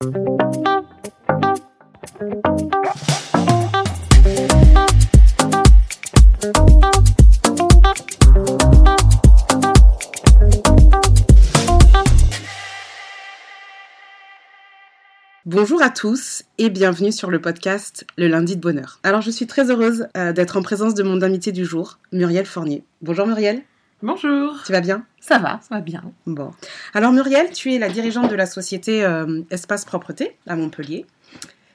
Bonjour à tous et bienvenue sur le podcast Le lundi de bonheur. Alors je suis très heureuse euh, d'être en présence de mon invité du jour, Muriel Fournier. Bonjour Muriel. Bonjour. Tu vas bien? Ça va, ça va bien. Bon. Alors Muriel, tu es la dirigeante de la société euh, Espace Propreté à Montpellier.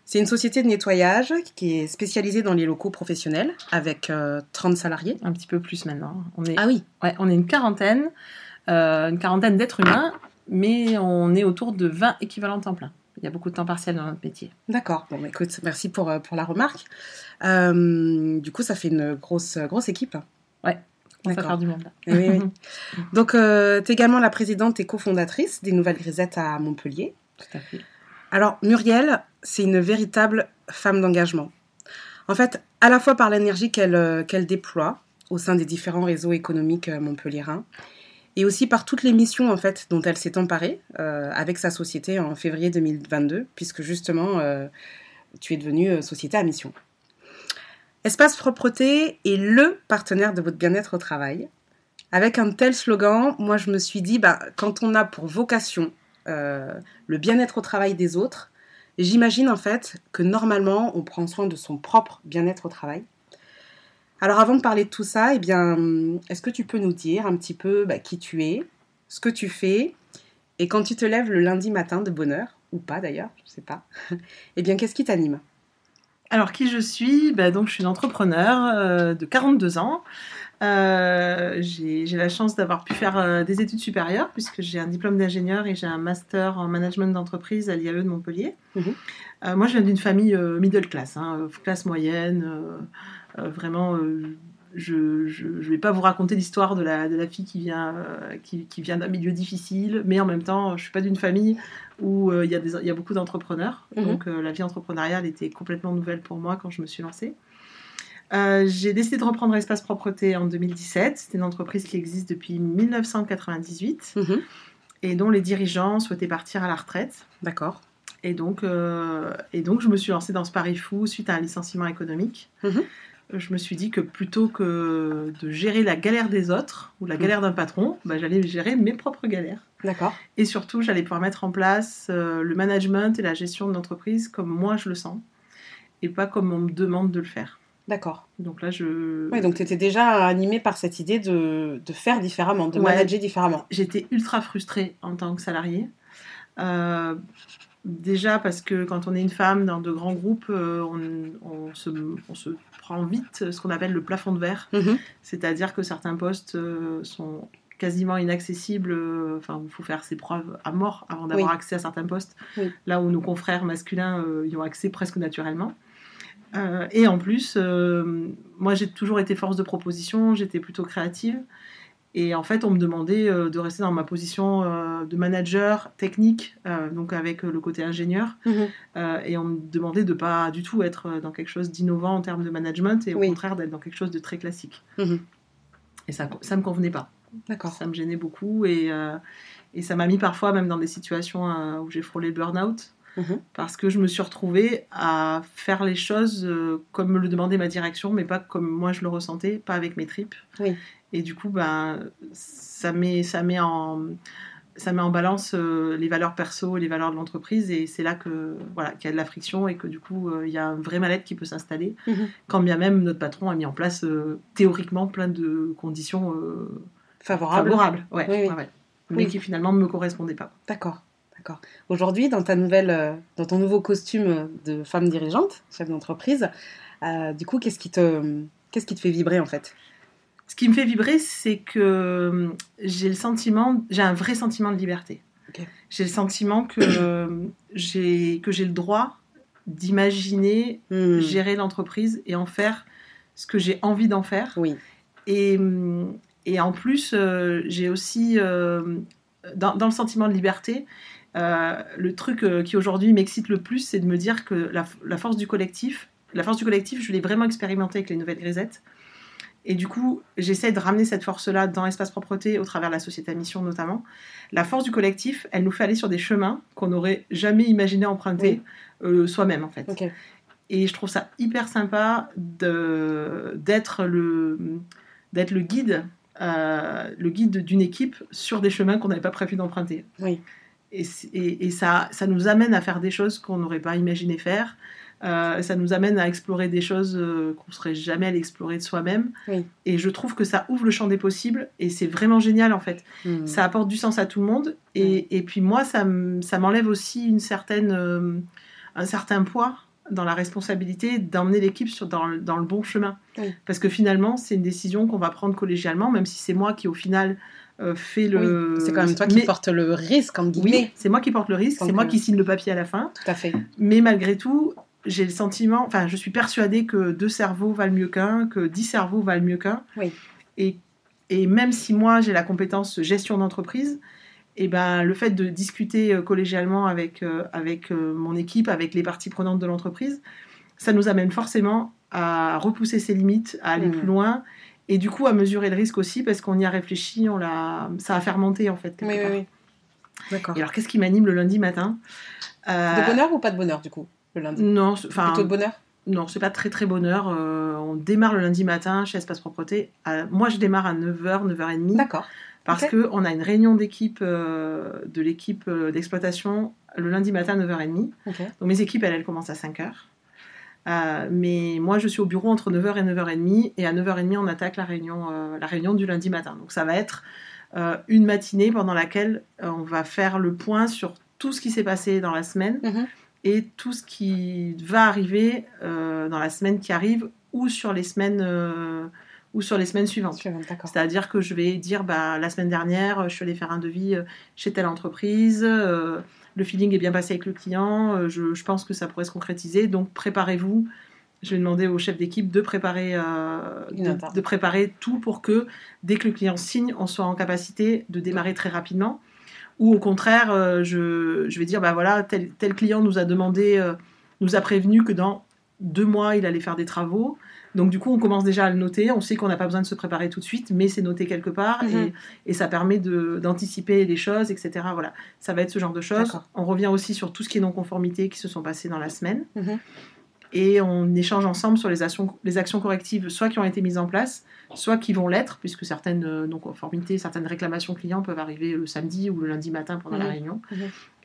C'est une société de nettoyage qui est spécialisée dans les locaux professionnels avec 30 euh, salariés. Un petit peu plus maintenant. On est, ah oui Ouais, on est une quarantaine, une quarantaine d'êtres humains, mais on est autour de 20 équivalents temps plein. Il y a beaucoup de temps partiel dans notre métier. D'accord. Bon, bah, écoute, merci pour, euh, pour la remarque. Euh, du coup, ça fait une grosse, grosse équipe. Ouais. On va faire du monde. Là. Oui, oui. Donc, euh, tu es également la présidente et cofondatrice des Nouvelles Grisettes à Montpellier. Tout à fait. Alors, Muriel, c'est une véritable femme d'engagement. En fait, à la fois par l'énergie qu'elle qu'elle déploie au sein des différents réseaux économiques montpelliérains, et aussi par toutes les missions en fait dont elle s'est emparée euh, avec sa société en février 2022, puisque justement euh, tu es devenue euh, société à mission. Espace Propreté est le partenaire de votre bien-être au travail. Avec un tel slogan, moi je me suis dit, bah, quand on a pour vocation le bien-être au travail des autres, j'imagine en fait que normalement on prend soin de son propre bien-être au travail. Alors avant de parler de tout ça, eh bien, est-ce que tu peux nous dire un petit peu bah, qui tu es, ce que tu fais, et quand tu te lèves le lundi matin de bonne heure, ou pas d'ailleurs, je ne sais pas, eh bien qu'est-ce qui t'anime? Alors qui je suis? Bah, Donc je suis une entrepreneur euh, de 42 ans. Euh, j'ai la chance d'avoir pu faire euh, des études supérieures puisque j'ai un diplôme d'ingénieur et j'ai un master en management d'entreprise à l'IAE de Montpellier. Mhm. moi, je viens d'une famille middle class, hein, classe moyenne. Vraiment, je ne vais pas vous raconter l'histoire de la, de la fille qui vient, euh, qui, qui, vient d'un milieu difficile, mais en même temps, je ne suis pas d'une famille où il y, y, a beaucoup d'entrepreneurs. Mhm. Donc la vie entrepreneuriale était complètement nouvelle pour moi quand je me suis lancée. j'ai décidé de reprendre Espace Propreté en 2017. C'est une entreprise qui existe depuis 1998 mhm. et dont les dirigeants souhaitaient partir à la retraite. D'accord. Et donc, et donc, je me suis lancée dans ce pari fou suite à un licenciement économique. Mhm je me suis dit que plutôt que de gérer la galère des autres ou la galère d'un patron, bah, j'allais gérer mes propres galères. D'accord. Et surtout, j'allais pouvoir mettre en place euh, le management et la gestion de l'entreprise comme moi je le sens et pas comme on me demande de le faire. D'accord. Donc là, je. Oui, donc tu étais déjà animée par cette idée de, de faire différemment, de manager différemment. J'étais ultra frustrée en tant que salariée. Euh, déjà parce que quand on est une femme dans de grands groupes, euh, on, on, se, on, se, prend vite ce qu'on appelle le plafond de verre. Mhm. C'est-à-dire que certains postes euh, sont quasiment inaccessibles. Euh, enfin, il faut faire ses preuves à mort avant d'avoir accès à certains postes. Là où nos confrères masculins euh, y ont accès presque naturellement. et en plus, moi j'ai toujours été force de proposition, j'étais plutôt créative. Et en fait, on me demandait euh, de rester dans ma position euh, de manager technique, euh, donc avec le côté ingénieur. Mhm. et on me demandait de pas du tout être dans quelque chose d'innovant en termes de management et au contraire d'être dans quelque chose de très classique. Mhm. Et ça ne me convenait pas. D'accord. Ça me gênait beaucoup et, et ça m'a mis parfois même dans des situations où j'ai frôlé le burn-out. Mhm. Parce que je me suis retrouvée à faire les choses comme me le demandait ma direction, mais pas comme moi je le ressentais, pas avec mes tripes. Oui. Et du coup, ben, ça, met, ça, met en, ça met en balance euh, les valeurs perso et les valeurs de l'entreprise. Et c'est là que voilà, qu'il y a de la friction et que du coup, euh, il y a un vrai mal-être qui peut s'installer. Mhm. Quand bien même notre patron a mis en place euh, théoriquement plein de conditions favorables. favorables. Ouais, mais qui finalement ne me correspondaient pas. D'accord. D'accord. Aujourd'hui, dans ta nouvelle, dans ton nouveau costume de femme dirigeante, chef d'entreprise, du coup, qu'est-ce qui te, qu'est-ce qui te fait vibrer en fait? Ce qui me fait vibrer, c'est que euh, j'ai le sentiment, j'ai un vrai sentiment de liberté. J'ai le sentiment que euh, j'ai que j'ai le droit d'imaginer hmm. gérer l'entreprise et en faire ce que j'ai envie d'en faire. Oui. Et, et en plus, euh, j'ai aussi dans, dans, le sentiment de liberté. Le truc qui aujourd'hui m'excite le plus, c'est de me dire que la, la, force du collectif, la force du collectif, je l'ai vraiment expérimenté avec les nouvelles grisettes Et du coup, j'essaie de ramener cette force-là dans Espace Propreté au travers de la société à mission notamment. La force du collectif, elle nous fait aller sur des chemins qu'on n'aurait jamais imaginé emprunter euh, soi-même en fait. Et je trouve ça hyper sympa d'être le, d'être le guide, euh, le guide d'une équipe sur des chemins qu'on n'avait pas prévu d'emprunter. Oui. Et, c'est- et- et ça, ça nous amène à faire des choses qu'on n'aurait pas imaginé faire. Euh, ça nous amène à explorer des choses euh, qu'on serait jamais allé explorer de soi-même. Oui. Et je trouve que ça ouvre le champ des possibles et c'est vraiment génial en fait Hmm. ça apporte du sens à tout le monde. Et, et puis moi, ça, m'enlève aussi une certaine, euh, un certain poids dans la responsabilité d'emmener l'équipe dans, le- dans le bon chemin. Oui. Parce que finalement, c'est une décision qu'on va prendre collégialement, même si c'est moi qui au final euh, fais le... Oui, C'est quand même toi qui Mais- porte le risque, Oui, guillemets. c'est moi qui porte le risque, c'est moi qui signe le papier à la fin. Tout à fait. Mais malgré tout, j'ai le sentiment, enfin, je suis persuadée que deux cerveaux valent mieux qu'un, que dix cerveaux valent mieux qu'un. Oui. Et, et même si moi, j'ai la compétence gestion d'entreprise, et ben, le fait de discuter euh, collégialement avec, euh, avec euh, mon équipe, avec les parties prenantes de l'entreprise, ça nous amène forcément à repousser ses limites, à aller Mhm. plus loin. Et du coup, à mesurer le risque aussi, parce qu'on y a réfléchi, on l'a, ça a fermenté en fait. Oui, oui, part. oui. D'accord. Et alors, qu'est-ce qui m'anime le lundi matin? Euh, De bonheur ou pas de bonheur, du coup, le lundi? Non, c'est- enfin, Plutôt de bonheur? non, c'est pas très très bonheur. Euh, on démarre le lundi matin chez Espace Propreté. À- moi, je démarre à 9h, 9h30 D'accord. parce ok. que on a une réunion d'équipe euh, de l'équipe euh, d'exploitation le lundi matin à 9h30. Ok. Donc mes équipes, elles, elles commencent à 5h. Euh, mais moi, je suis au bureau entre 9h et 9h30 et à 9h30, on attaque la réunion, euh, la réunion du lundi matin. Donc ça va être euh, une matinée pendant laquelle on va faire le point sur tout ce qui s'est passé dans la semaine Mhm. et tout ce qui va arriver dans la semaine qui arrive ou sur les semaines ou sur les semaines suivantes. C'est-à-dire que je vais dire bah, la semaine dernière, je suis allée faire un devis chez telle entreprise, euh, le feeling est bien passé avec le client, euh, je, je pense que ça pourrait se concrétiser, donc préparez-vous. Je vais demander au chef d'équipe de préparer, euh, de, de préparer tout pour que dès que le client signe, on soit en capacité de démarrer très rapidement. Ou au contraire, euh, je, je vais dire bah voilà, tel, tel client nous a demandé, euh, nous a prévenu que dans deux mois, il allait faire des travaux. Donc du coup, on commence déjà à le noter. On sait qu'on n'a pas besoin de se préparer tout de suite, mais c'est noté quelque part Mhm. et, et ça permet d'anticiper les choses, etc. Voilà, ça va être ce genre de choses. On revient aussi sur tout ce qui est non-conformité qui se sont passées dans la semaine Mhm. et on échange ensemble sur les actions, les actions correctives, soit qui ont été mises en place, soit qui vont l'être, puisque certaines euh, non-conformités, certaines réclamations clients peuvent arriver le samedi ou le lundi matin pendant la Mhm. réunion. Mhm.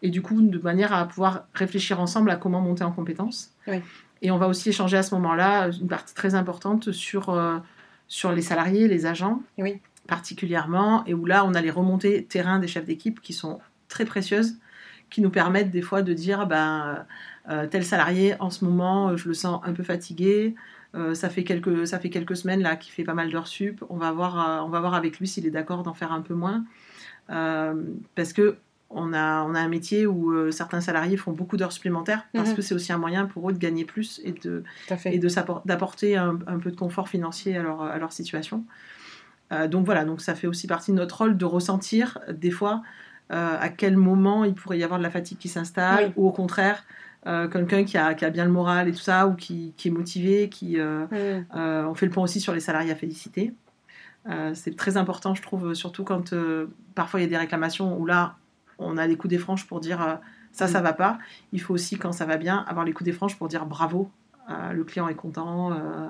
Et du coup, de manière à pouvoir réfléchir ensemble à comment monter en compétences. Oui. Et on va aussi échanger à ce moment-là une partie très importante sur, euh, sur les salariés, les agents, Oui. particulièrement, et où là, on a les remontées terrain des chefs d'équipe qui sont très précieuses, qui nous permettent des fois de dire, ben, euh, tel salarié, en ce moment, je le sens un peu fatigué, euh, ça, fait quelques, ça fait quelques semaines là qu'il fait pas mal d'heures sup, on va voir, on va voir avec lui s'il est d'accord d'en faire un peu moins. Parce que on a, on a un métier où euh, certains salariés font beaucoup d'heures supplémentaires parce Mhm. que c'est aussi un moyen pour eux de gagner plus et de, et de d'apporter un, un peu de confort financier à leur, à leur situation. Euh, donc voilà, donc ça fait aussi partie de notre rôle de ressentir des fois euh, à quel moment il pourrait y avoir de la fatigue qui s'installe Oui. ou au contraire euh, quelqu'un qui a, qui a bien le moral et tout ça ou qui, qui est motivé, qui euh, Mhm. euh, on fait le point aussi sur les salariés à féliciter. C'est très important, je trouve, surtout quand parfois il y a des réclamations où là, on a les coups des franches pour dire euh, ça, ça va pas. Il faut aussi, quand ça va bien, avoir les coups des franches pour dire bravo, euh, le client est content. euh,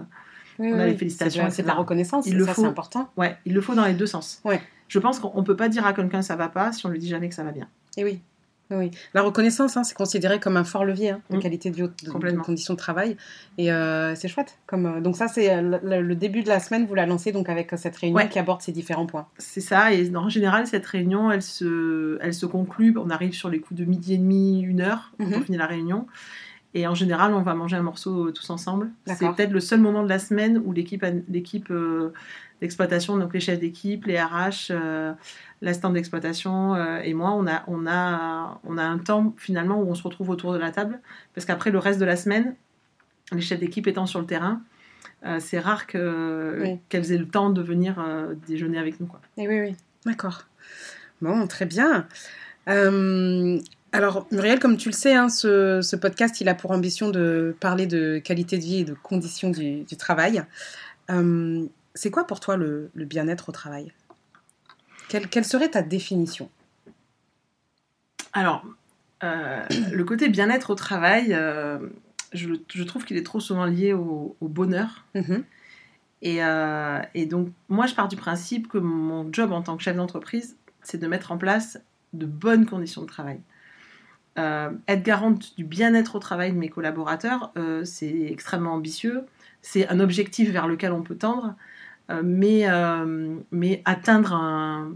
Oui, On oui, a les félicitations, C'est de, la- reconnaissance. Il le ça, faut. c'est important. Ouais, il le faut dans les deux sens. Ouais. Je pense qu'on peut pas dire à quelqu'un ça va pas si on lui dit jamais que ça va bien. Et oui. Oui. La reconnaissance, hein, c'est considéré comme un fort levier hein, de Mm. qualité de de, de conditions de travail. Et euh, c'est chouette. Comme, euh, donc ça, c'est euh, le, le début de la semaine, vous la lancez donc avec cette réunion Ouais. qui aborde ces différents points. C'est ça, et en général, cette réunion, elle se, elle se conclut, on arrive sur les coups de midi et demi, une heure, quand on finit la réunion. Et en général, on va manger un morceau tous ensemble. C'est peut-être le seul moment de la semaine où l'équipe, euh, d'exploitation, donc les chefs d'équipe, les RH, euh, l'assistant d'exploitation euh, et moi, on a, on, a, on a un temps finalement où on se retrouve autour de la table. Parce qu'après, le reste de la semaine, les chefs d'équipe étant sur le terrain, euh, c'est rare Oui. qu'elles aient le temps de venir euh, déjeuner avec nous. Quoi. Et oui, oui. D'accord. Bon, très bien. Euh, alors, Muriel, comme tu le sais, hein, ce, ce podcast, il a pour ambition de parler de qualité de vie et de conditions du, du travail. C'est quoi pour toi le, le bien-être au travail? Quelle, quelle serait ta définition? Alors, euh, le côté bien-être au travail, euh, je, je trouve qu'il est trop souvent lié au, au bonheur. Mhm. Et, euh, et donc, moi, je pars du principe que mon job en tant que chef d'entreprise, c'est de mettre en place de bonnes conditions de travail. Euh, être garante du bien-être au travail de mes collaborateurs, euh, c'est extrêmement ambitieux. C'est un objectif vers lequel on peut tendre, mais, euh, mais atteindre un,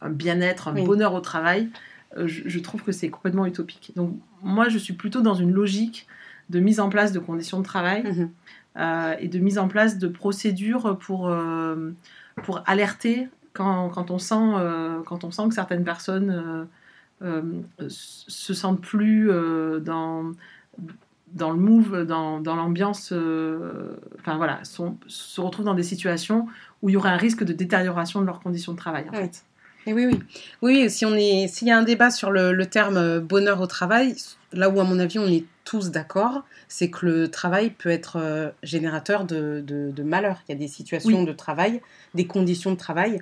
un bien-être, un Oui. bonheur au travail, euh, je, je trouve que c'est complètement utopique. Donc, moi, je suis plutôt dans une logique de mise en place de conditions de travail Mhm. euh, et de mise en place de procédures pour, euh, pour alerter quand, quand, on sent, euh, quand on sent que certaines personnes euh, euh, se sentent plus euh, dans, dans le move, dans, dans l'ambiance, euh, enfin voilà, sont, se retrouvent dans des situations où il y aurait un risque de détérioration de leurs conditions de travail. En Ouais. fait. Et oui, oui. Oui, si on est, s'il y a un débat sur le, le terme euh, bonheur au travail, là où à mon avis on est tous d'accord, c'est que le travail peut être euh, générateur de, de, de malheur. Il y a des situations Oui. de travail, des conditions de travail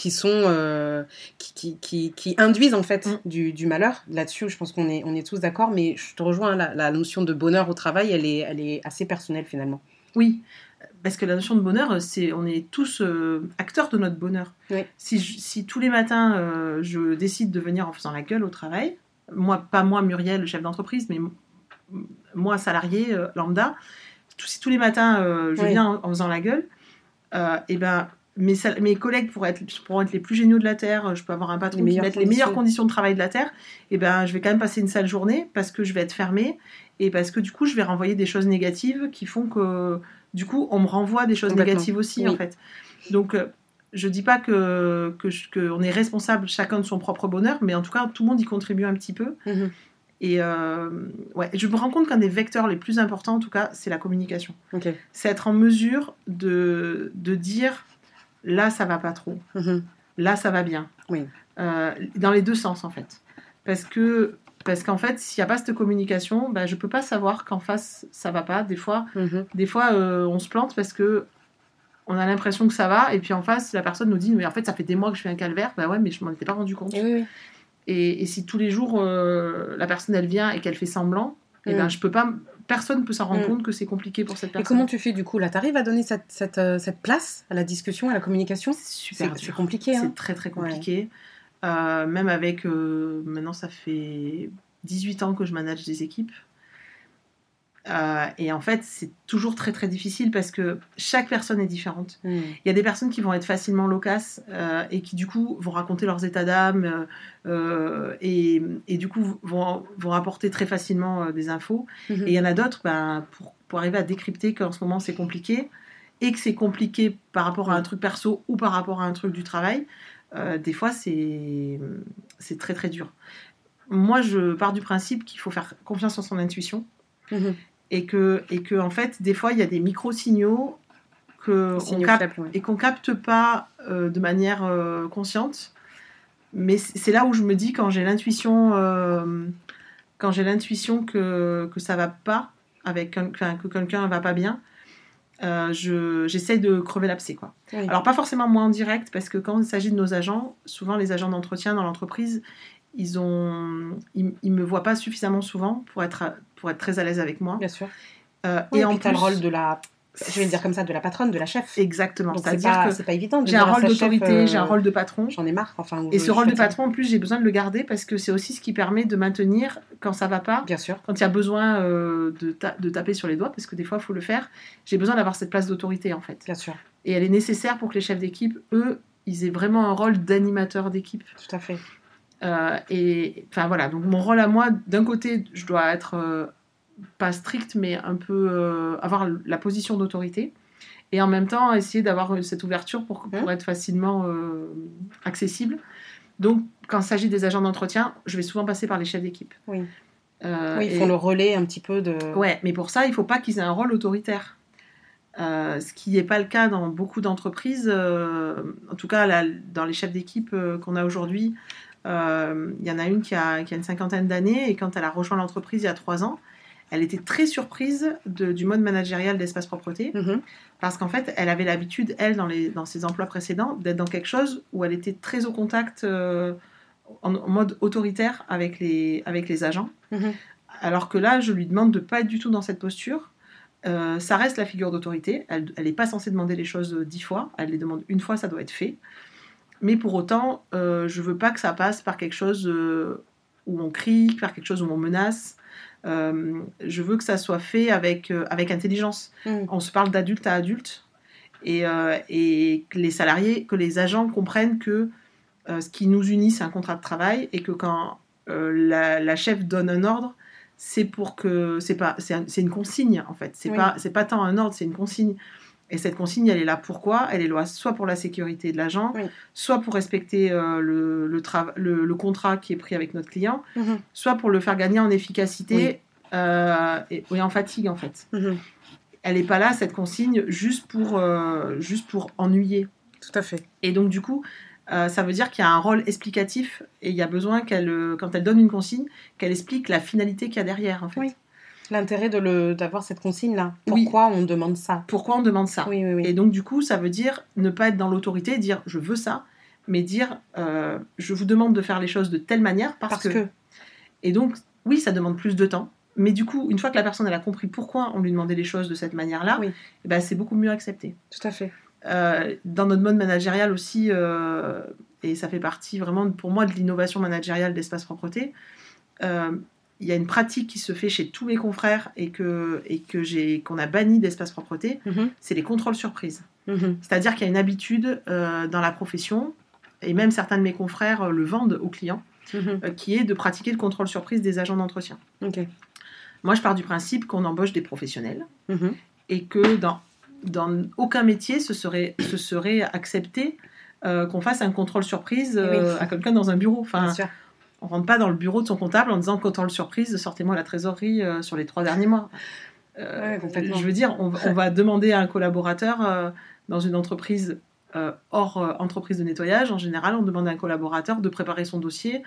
qui sont euh, qui, qui, qui, qui induisent en fait Mm. du, du malheur. Là-dessus, je pense qu'on est, on est tous d'accord, mais je te rejoins, la, la notion de bonheur au travail, elle est, elle est assez personnelle finalement. Oui, parce que la notion de bonheur, c'est on est tous euh, acteurs de notre bonheur. Oui. Si, je- si tous les matins euh, je décide de venir en faisant la gueule au travail, moi, pas moi Muriel, chef d'entreprise, mais moi salarié euh, lambda, tout- si tous les matins je Oui. viens en, en faisant la gueule, et ben mes, mes collègues pourraient être, pourront être les plus géniaux de la terre, je peux avoir un patron Les qui meilleures met les meilleures conditions. de travail de la terre, et ben je vais quand même passer une sale journée parce que je vais être fermée et parce que du coup je vais renvoyer des choses négatives qui font que du coup on me renvoie des choses négatives aussi Oui. en fait. Donc euh, je dis pas que qu'on est responsable chacun de son propre bonheur, mais en tout cas tout le monde y contribue un petit peu. Mhm. Et euh, ouais, je me rends compte qu'un des vecteurs les plus importants en tout cas c'est la communication. C'est être en mesure de de dire là ça va pas trop Mhm. là ça va bien. Oui. Euh, dans les deux sens en fait. Parce que parce qu'en fait, s'il n'y a pas cette communication, bah, je peux pas savoir qu'en face ça va pas. Des fois, Mhm. des fois euh, on se plante parce que on a l'impression que ça va, et puis en face la personne nous dit mais en fait ça fait des mois que je fais un calvaire. Bah ouais, mais je m'en étais pas rendu compte. Et oui, oui. Et, et si tous les jours euh, la personne elle vient et qu'elle fait semblant, et ben Mm. je peux pas. Personne peut s'en rendre Mm. compte que c'est compliqué pour cette Et personne. comment tu fais du coup Là, tu arrives à donner cette, cette, euh, cette place à la discussion, à la communication? C'est super C'est compliqué. Hein C'est très très compliqué. Euh, même avec, euh, maintenant ça fait 18 ans que je manage des équipes. Euh, et en fait, c'est toujours très très difficile parce que chaque personne est différente. Mm. Il y a des personnes qui vont être facilement loquaces euh, et qui du coup vont raconter leurs états d'âme euh, et, et du coup vont, vont apporter très facilement des infos. Mhm. Et il y en a d'autres, ben, pour, pour arriver à décrypter qu'en ce moment c'est compliqué, et que c'est compliqué par rapport à un truc perso ou par rapport à un truc du travail, des fois c'est très très dur. Moi, je pars du principe qu'il faut faire confiance en son intuition Mhm. Et que, et que en fait, des fois, il y a des micro-signaux que on capte ouais. et qu'on capte pas euh, de manière euh, consciente. Mais c'est là où je me dis quand j'ai l'intuition, euh, quand j'ai l'intuition que que ça va pas avec un- enfin, que quelqu'un va pas bien, je j'essaye de crever l'abcès quoi. Oui. Alors pas forcément moi en direct parce que quand il s'agit de nos agents, souvent les agents d'entretien dans l'entreprise, ils ont ils, ils me voient pas suffisamment souvent pour être à- pour être très à l'aise avec moi. Bien sûr. Euh, Oui, et en plus le rôle de la, je vais dire comme ça, de la patronne, de la chef. exactement, c'est-à-dire que c'est pas évident. de j'ai un rôle d'autorité, euh, j'ai un rôle de patron. J'en ai marre. Enfin, Et ce rôle de patron, en plus, j'ai besoin de le garder parce que c'est aussi ce qui permet de maintenir quand ça va pas, Bien sûr. quand il y a besoin euh, de, ta- de taper sur les doigts, parce que des fois, il faut le faire. J'ai besoin d'avoir cette place d'autorité, en fait. Bien sûr. Et elle est nécessaire pour que les chefs d'équipe, eux, ils aient vraiment un rôle d'animateur d'équipe. Tout à fait. Euh, et enfin voilà, donc mon rôle à moi, d'un côté, je dois être euh, pas strict, mais un peu euh, avoir la position d'autorité. Et en même temps, essayer d'avoir cette ouverture pour, pour Mhm. être facilement accessible. Donc, quand il s'agit des agents d'entretien, je vais souvent passer par les chefs d'équipe. Oui. Oui, ils et- font le relais un petit peu de. Ouais, mais pour ça, il faut pas qu'ils aient un rôle autoritaire. Euh, ce qui n'est pas le cas dans beaucoup d'entreprises. euh, en tout cas, là, dans les chefs d'équipe euh, qu'on a aujourd'hui, il y en a une qui a, qui a une cinquantaine d'années et quand elle a rejoint l'entreprise il y a trois ans, elle était très surprise de- du mode managérial d'espace propreté Mhm. parce qu'en fait, elle avait l'habitude, elle, dans, les, dans ses emplois précédents, d'être dans quelque chose où elle était très au contact, euh, en, en mode autoritaire avec les, avec les agents. Mhm. Alors que là, je lui demande de pas être du tout dans cette posture. Euh, ça reste la figure d'autorité. Elle n'est pas censée demander les choses euh, dix fois. Elle les demande une fois, ça doit être fait. Mais pour autant, euh, je veux pas que ça passe par quelque chose euh, où on crie, par quelque chose où on menace. Euh, je veux que ça soit fait avec, euh, avec intelligence Mhm. on se parle d'adulte à adulte et, et que les salariés, que les agents comprennent que ce qui nous unit, c'est un contrat de travail et que quand la, la chef donne un ordre, c'est pour que c'est pas c'est un- c'est une consigne en fait. C'est Oui. pas c'est pas tant un ordre, c'est une consigne. Et cette consigne, elle est là pourquoi? Elle est là soit pour la sécurité de l'agent, Oui. soit pour respecter euh, le, le, le, le contrat qui est pris avec notre client, Mhm. soit pour le faire gagner en efficacité euh, et, et en fatigue en fait Mhm. elle n'est pas là, cette consigne, juste pour, euh, juste pour ennuyer. Tout à fait. Et donc, du coup, euh, ça veut dire qu'il y a un rôle explicatif et il y a besoin qu'elle, quand elle donne une consigne, qu'elle explique la finalité qu'il y a derrière, en fait. Oui. L'intérêt de le- d'avoir cette consigne-là. Oui. Pourquoi on demande ça? Pourquoi on demande ça? Oui, oui, oui. Et donc, du coup, ça veut dire ne pas être dans l'autorité, dire je veux ça, mais dire euh, je vous demande de faire les choses de telle manière parce, Parce que. Et donc, oui, ça demande plus de temps. Mais du coup, une fois que la personne elle a compris pourquoi on lui demandait les choses de cette manière-là, Oui. eh ben, c'est beaucoup mieux accepté. Tout à fait. Euh, dans notre mode managérial aussi, euh, et ça fait partie vraiment pour moi de l'innovation managériale d'Espace Propreté, il y a une pratique qui se fait chez tous mes confrères et que et que j'ai qu'on a banni d'Espace Propreté, Mhm. c'est les contrôles surprises. Mhm. C'est-à-dire qu'il y a une habitude euh, dans la profession, et même certains de mes confrères euh, le vendent aux clients, Mhm. euh, qui est de pratiquer le contrôle surprise des agents d'entretien. Moi, je pars du principe qu'on embauche des professionnels et que dans, dans aucun métier ce serait, ce serait accepté qu'on fasse un contrôle surprise Oui. à quelqu'un dans un bureau. Bien sûr. On rentre pas dans le bureau de son comptable en disant contrôle surprise, sortez-moi la trésorerie euh, sur les trois derniers mois. Euh, Ouais, je veux dire, on, va- on va demander à un collaborateur euh, dans une entreprise euh, hors entreprise de nettoyage, en général, on demande à un collaborateur de préparer son dossier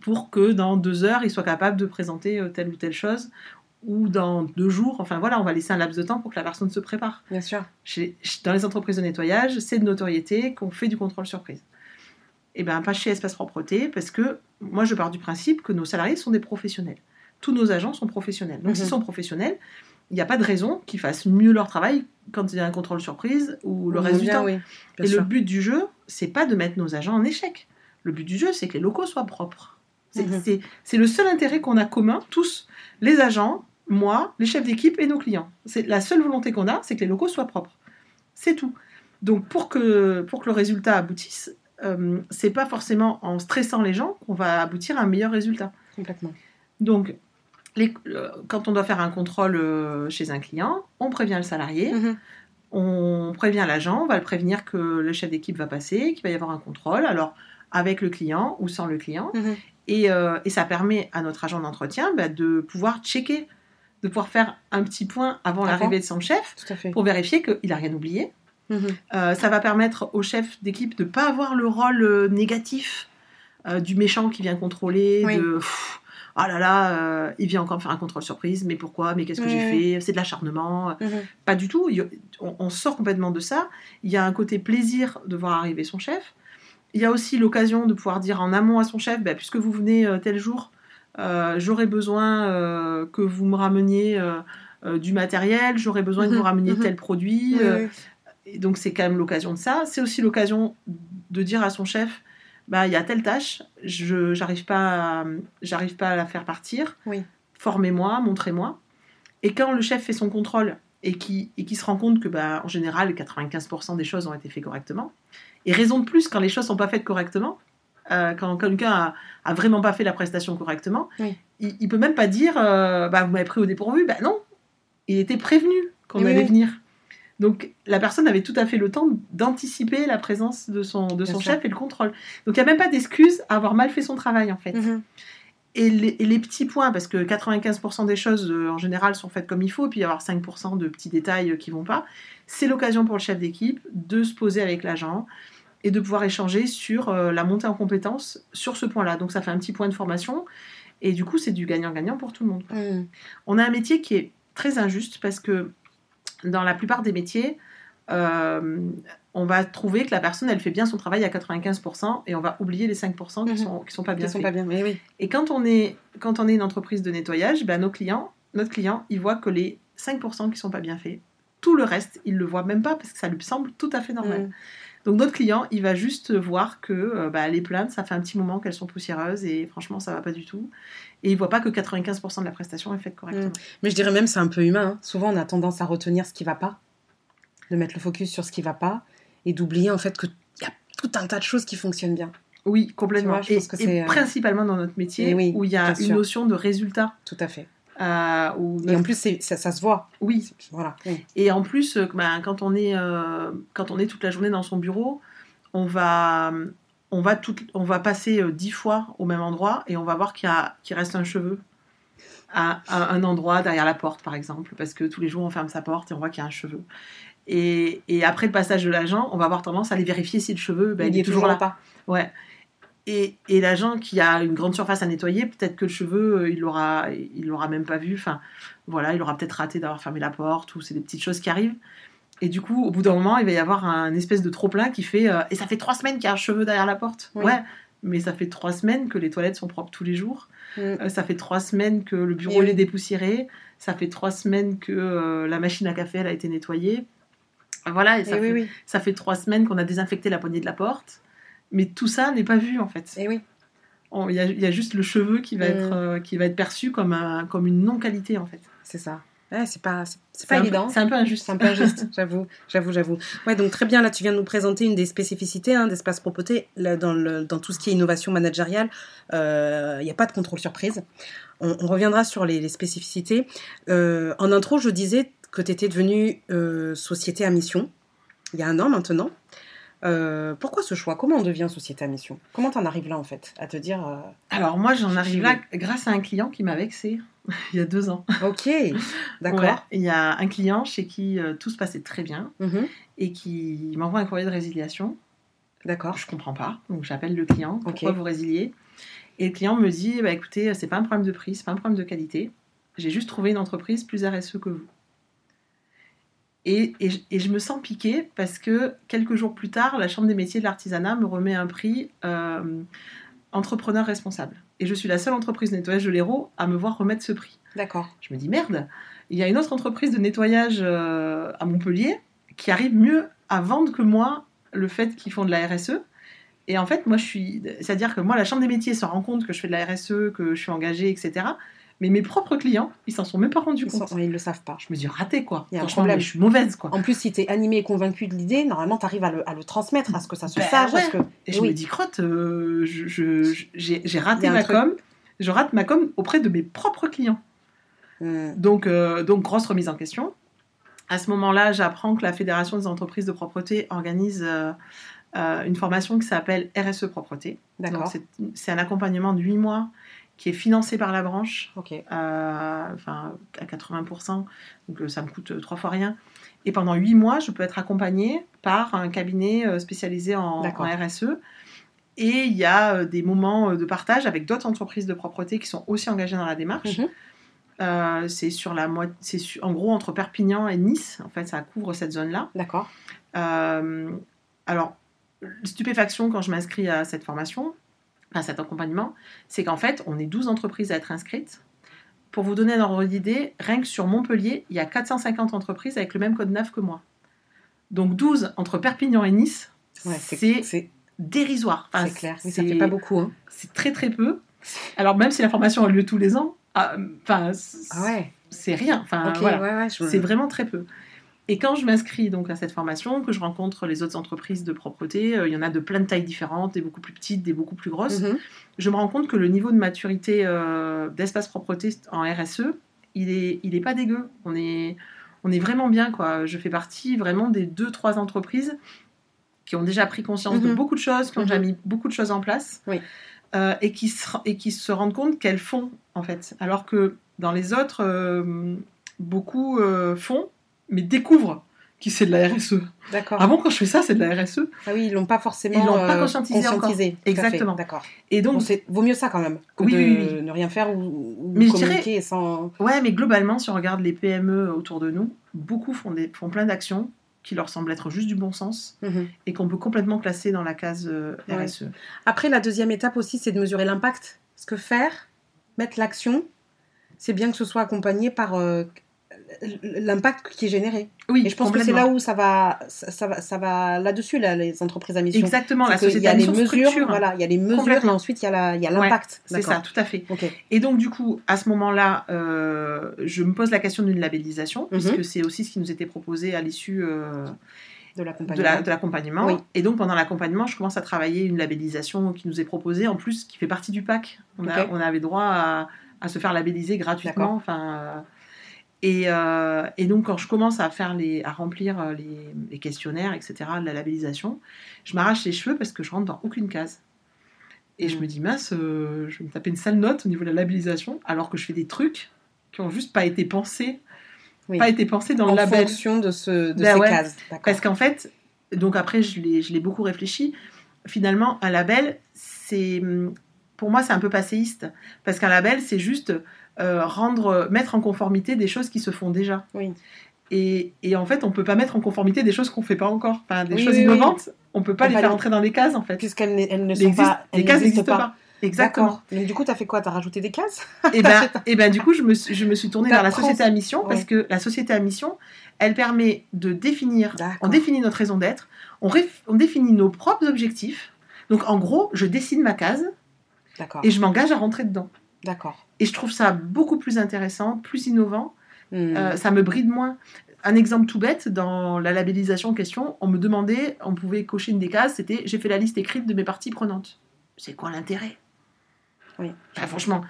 pour que dans deux heures, il soit capable de présenter telle ou telle chose, ou dans deux jours. Enfin voilà, on va laisser un laps de temps pour que la personne se prépare. Bien sûr. Chez- dans les entreprises de nettoyage, c'est de notoriété qu'on fait du contrôle surprise. Et bien, pas chez Espace Propreté, parce que moi, je pars du principe que nos salariés sont des professionnels. Tous nos agents sont professionnels. Donc, Mhm. s'ils sont professionnels, il n'y a pas de raison qu'ils fassent mieux leur travail quand il y a un contrôle surprise ou le On reste du vient, temps. oui. Bien Et sûr. le but du jeu, c'est pas de mettre nos agents en échec. Le but du jeu, c'est que les locaux soient propres. C'est Mhm. c'est- le seul intérêt qu'on a commun, tous, les agents, moi, les chefs d'équipe et nos clients. C'est la seule volonté qu'on a, c'est que les locaux soient propres. C'est tout. Donc pour que, pour que le résultat aboutisse, euh, c'est pas forcément en stressant les gens qu'on va aboutir à un meilleur résultat. Complètement. Donc, les- euh, quand on doit faire un contrôle euh, chez un client, on prévient le salarié, Mhm. on prévient l'agent, on va le prévenir que le chef d'équipe va passer, qu'il va y avoir un contrôle, alors avec le client ou sans le client. Mhm. Et, et ça permet à notre agent d'entretien bah, de pouvoir checker, de pouvoir faire un petit point avant l'arrivée de son chef pour vérifier qu'il n'a rien oublié. Mhm. Euh, ça va permettre au chef d'équipe de ne pas avoir le rôle euh, négatif euh, du méchant qui vient contrôler, Oui. de pff, ah là là, euh, il vient encore me faire un contrôle surprise, mais pourquoi, mais qu'est-ce que j'ai fait, c'est de l'acharnement. Mhm. Pas du tout, il on, on sort complètement de ça. Il y a un côté plaisir de voir arriver son chef. Il y a aussi l'occasion de pouvoir dire en amont à son chef, bah, puisque vous venez tel jour, j'aurais besoin que vous me rameniez euh, du matériel, j'aurais besoin que Mhm, vous rameniez mhm. tel produit. Oui, euh, oui. Et donc c'est quand même l'occasion de ça. C'est aussi l'occasion de dire à son chef, bah il y a telle tâche, je j'arrive pas, à- j'arrive pas à la faire partir. Oui. Formez-moi, montrez-moi. Et quand le chef fait son contrôle et qui et qui se rend compte que bah en général 95% des choses ont été faites correctement. Et raison de plus quand les choses sont pas faites correctement. euh, quand quelqu'un a, a vraiment pas fait la prestation correctement, Oui. il, il peut même pas dire euh, bah vous m'avez pris au dépourvu. Bah non, il était prévenu qu'on Oui, allait oui. venir. Donc la personne avait tout à fait le temps d'anticiper la présence de son, de Bien son sûr. chef et le contrôle. Donc il n'y a même pas d'excuse à avoir mal fait son travail en fait. Mhm. Et, les, et les petits points, parce que 95% des choses euh, en général sont faites comme il faut, et puis il y avoir 5% de petits détails euh, qui vont pas, c'est l'occasion pour le chef d'équipe de se poser avec l'agent et de pouvoir échanger sur euh, la montée en compétences sur ce point-là. Donc ça fait un petit point de formation. Et du coup, c'est du gagnant-gagnant pour tout le monde. Mm. On a un métier qui est très injuste parce que dans la plupart des métiers, euh, on va trouver que la personne, elle fait bien son travail à 95% et on va oublier les 5% qui Mhm. sont, qui sont pas bien Ils sont faits. pas bien, mais oui. Et quand on est, quand on est une entreprise de nettoyage, ben, nos clients, notre client, il voit que les 5% qui sont pas bien faits, tout le reste, il le voit même pas parce que ça lui semble tout à fait normal. Mm. Donc notre client, il va juste voir que euh, bah, les plaintes, ça fait un petit moment qu'elles sont poussiéreuses et franchement, ça va pas du tout. Et il voit pas que 95% de la prestation est faite correctement. Mais je dirais même c'est un peu humain. hein. Souvent, on a tendance à retenir ce qui va pas, de mettre le focus sur ce qui va pas et d'oublier en fait qu'il y a tout un tas de choses qui fonctionnent bien. Oui, complètement. Vois, je et pense que et c'est, euh, principalement dans notre métier, oui, où il y a une sûr. notion de résultat. Tout à fait. Euh, Et en plus, ça, ça se voit. Oui, Voilà. Oui. Et en plus, euh, ben, quand, on est, euh, quand on est toute la journée dans son bureau, on va, on va, tout- on va passer dix fois au même endroit et on va voir qu'il qu'il reste un cheveu à, à un endroit derrière la porte, par exemple, parce que tous les jours on ferme sa porte et on voit qu'il y a un cheveu. Et, et après le passage de l'agent, on va avoir tendance à aller vérifier si le cheveu ben, il il y est est toujours toujours là. pas. Ouais. Et, et l'agent qui a une grande surface à nettoyer, peut-être que le cheveu, euh, il l'aura, il l'aura même pas vu. Enfin, voilà, il aura peut-être raté d'avoir fermé la porte ou c'est des petites choses qui arrivent. Et du coup, au bout d'un moment, il va y avoir un espèce de trop plein qui fait. euh, et ça fait trois semaines qu'il y a un cheveu derrière la porte. Oui. Ouais. Mais ça fait trois semaines que les toilettes sont propres tous les jours. Mm. Euh, ça fait trois semaines que le bureau oui. est dépoussiéré. Ça fait trois semaines que euh, la machine à café elle a été nettoyée. Voilà, et ça, Et fait, oui, oui. ça fait trois semaines qu'on a désinfecté la poignée de la porte. Mais tout ça n'est pas vu en fait. Et oui. On- Il y, a- il y a juste le cheveu qui va, Mm. être, euh, qui va être perçu comme, un, comme une non-qualité en fait. C'est ça. Ouais, c'est pas, c'est- pas évident. C'est un peu injuste. C'est un peu injuste, j'avoue, j'avoue, j'avoue. Ouais, donc très bien, là tu viens de nous présenter une des spécificités hein, d'Espace Propreté. Là, dans, le, dans tout ce qui est innovation managériale, il n'y a pas de contrôle surprise. On, on reviendra sur les, les spécificités. Euh, en intro, je disais que tu étais devenue euh, société à mission, il y a un an maintenant. Euh, pourquoi ce choix? Comment on devient société à mission? Comment t'en arrives là en fait À te dire, euh, Alors moi j'en Je arrive là grâce à un client qui m'a vexé il y a deux ans. ok, d'accord. Ouais. Il y a un client chez qui euh, tout se passait très bien Mhm, et qui m'envoie un courrier de résiliation. D'accord. Je comprends pas, donc j'appelle le client. Pourquoi vous résiliez? Et le client me dit bah, écoutez, c'est pas un problème de prix, c'est pas un problème de qualité. J'ai juste trouvé une entreprise plus RSE que vous. Et, et je- et je me sens piquée parce que quelques jours plus tard, la Chambre des métiers de l'artisanat me remet un prix euh, entrepreneur responsable. Et je suis la seule entreprise de nettoyage de l'Hérault à me voir remettre ce prix. D'accord. Je me dis merde, il y a une autre entreprise de nettoyage euh, à Montpellier qui arrive mieux à vendre que moi le fait qu'ils font de la RSE. Et en fait, moi, je suis. C'est-à-dire que moi, la Chambre des métiers se rend compte que je fais de la RSE, que je suis engagée, etc. Mais mes propres clients, ils s'en sont même pas rendus compte. ils le savent pas. Je me dis raté, quoi. Il y a un problème. je suis mauvaise, quoi. En plus, si tu es animé et convaincu de l'idée, normalement, tu arrives à le, à le transmettre, à ce que ça se Ben sache. à ce ouais. que... Et je oui. me dis, crotte, euh, j'ai raté ma com. Je rate ma com auprès de mes propres clients. Hmm. Donc, euh, donc grosse remise en question. À ce moment-là, j'apprends que la Fédération des entreprises de propreté organise euh, euh, une formation qui s'appelle RSE Propreté. Donc, D'accord. c'est- C'est un accompagnement de 8 mois qui est financé par la branche, Ok. euh, enfin à 80%, donc euh, ça me coûte euh, trois fois rien. Et pendant 8 mois, je peux être accompagnée par un cabinet spécialisé en, RSE. Et il y a des moments de partage avec d'autres entreprises de propreté qui sont aussi engagées dans la démarche. Mhm. Euh, c'est sur la c'est en gros entre Perpignan et Nice. En fait, ça couvre cette zone-là. D'accord. Euh, alors, stupéfaction quand je m'inscris à cette formation, à cet accompagnement, c'est qu'en fait, on est 12 entreprises à être inscrites. Pour vous donner un ordre d'idée, rien que sur Montpellier, il y a 450 entreprises avec le même code NAF que moi. Donc 12 entre Perpignan et Nice, Ouais, c'est dérisoire. Enfin, c'est clair. Oui, ça fait pas beaucoup. Hein. C'est très très peu. Alors même si la formation a lieu tous les ans, ah, enfin, Ah ouais. c'est rien. Enfin, voilà. ouais, C'est vraiment très peu. Et quand je m'inscris donc à cette formation, que je rencontre les autres entreprises de propreté, euh, il y en a de plein de tailles différentes, des beaucoup plus petites, des beaucoup plus grosses, Mhm. je me rends compte que le niveau de maturité euh, d'espace propreté en RSE, il est, il est pas dégueu. On est, on est vraiment bien quoi. Je fais partie vraiment des deux trois entreprises qui ont déjà pris conscience de Mhm. beaucoup de choses, qui ont Mhm. déjà mis beaucoup de choses en place, Oui. euh, et qui se, et qui se rendent compte qu'elles font en fait, alors que dans les autres, beaucoup font, mais découvrent qui c'est de la RSE. D'accord. Bon, quand je fais ça, c'est de la RSE. Ah oui, ils l'ont pas forcément Ils l'ont pas euh, conscientisé encore. Exactement. D'accord. Et Donc, c'est vaut mieux ça quand même que Oui, de oui, oui. ne rien faire ou, ou Mais je communiquer sans. ouais, mais globalement, si on regarde les PME autour de nous, beaucoup font, des, font plein d'actions qui leur semblent être juste du bon sens Mhm. et qu'on peut complètement classer dans la case euh, Ouais. RSE. Après, la deuxième étape aussi, c'est de mesurer l'impact. Ce que faire, mettre l'action, c'est bien que ce soit accompagné par euh, l'impact qui est généré. Oui, Et je pense que c'est là où ça va, ça, ça va, ça va là-dessus, là, les entreprises à mission. Exactement, la société à mission mesures, structure. voilà, il y a les mesures, et ensuite il y a l'impact. C'est ça, tout à fait. Et donc, du coup, à ce moment-là, euh, je me pose la question d'une labellisation, Mhm. puisque c'est aussi ce qui nous était proposé à l'issue euh, De l'accompagnement. la-. Oui. Et donc, pendant l'accompagnement, je commence à travailler une labellisation qui nous est proposée, en plus, qui fait partie du PAC. On, a- Ok. on avait droit à, à se faire labelliser gratuitement. Enfin, euh, et, euh, et donc, quand je commence à, faire les, à remplir euh, les, les questionnaires, etc., de la labellisation, je m'arrache les cheveux parce que je rentre dans aucune case. Et je Mm. me dis, mince, euh, je vais me taper une sale note au niveau de la labellisation, alors que je fais des trucs qui ont juste pas été pensés, Oui. pas été pensés dans en le label. fonction de, ce, de Ben ces ouais. cases. Parce qu'en fait, donc après, je l'ai, je l'ai beaucoup réfléchi. Finalement, un label, c'est, pour moi, c'est un peu passéiste. Parce qu'un label, c'est juste euh, rendre, mettre en conformité des choses qui se font déjà. Oui. Et, et en fait, on peut pas mettre en conformité des choses qu'on fait pas encore. Enfin, des Oui, choses oui, innovantes, on peut pas On les faire les- entrer dans des cases, en fait. Puisqu'elles ne sont existe- pas. les cases n'existent pas. Exactement. Donc du coup, tu as fait quoi? Tu as rajouté des cases? Et ben, et ben, du coup, je me, suis- je me suis tournée vers la société à mission parce que la société à mission, elle permet de définir, on définit notre raison d'être, on, on définit nos propres objectifs. Donc, en gros, je dessine ma case D'accord. et je m'engage à rentrer dedans. D'accord. Et je trouve ça beaucoup plus intéressant, plus innovant. Hmm. Euh, ça me bride moins. Un exemple tout bête, dans la labellisation en question, on me demandait, on pouvait cocher une des cases, c'était j'ai fait la liste écrite de mes parties prenantes. C'est quoi l'intérêt? Oui. Enfin, franchement,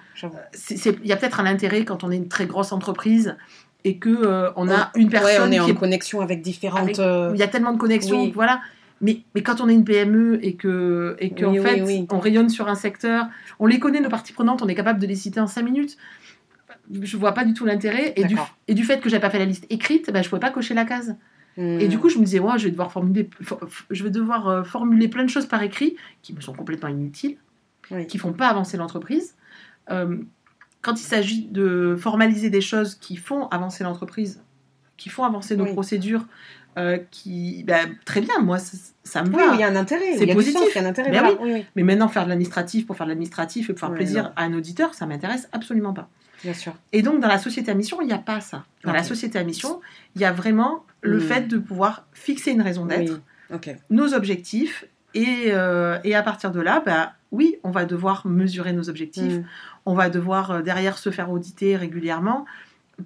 c'est- il y a peut-être un intérêt quand on est une très grosse entreprise et que euh, on a Ouais, une personne on est en qui est- connexion avec différentes. avec- euh, il y a tellement de connexions, Oui. voilà. Mais, mais quand on est une PME et que et Oui, oui, fait oui. on rayonne sur un secteur, on les connaît nos parties prenantes, on est capable de les citer en 5 minutes. Je vois pas du tout l'intérêt et du, et du fait que j'avais pas fait la liste écrite, bah, je pouvais pas cocher la case. hmm. Et du coup, je me disais, ouais, je vais devoir formuler, for- je vais devoir euh, formuler plein de choses par écrit qui me sont complètement inutiles, qui font pas avancer l'entreprise. Euh, quand il s'agit de formaliser des choses qui font avancer l'entreprise, qui font avancer nos procédures, euh, qui, bah, très bien, moi, ça, ça me Oui, va. il y a un intérêt. C'est positif. il y a un intérêt. Ben voilà. Oui, oui, Mais maintenant, faire de l'administratif pour faire de l'administratif et pour faire plaisir non. à un auditeur, ça m'intéresse absolument pas. bien sûr. Et donc, dans la société à mission, il n'y a pas ça. Dans la société à mission, il y a vraiment le Mm. fait de pouvoir fixer une raison d'être nos objectifs et, euh, et à partir de là, bah, oui, on va devoir mesurer nos objectifs, Hmm. on va devoir euh, derrière se faire auditer régulièrement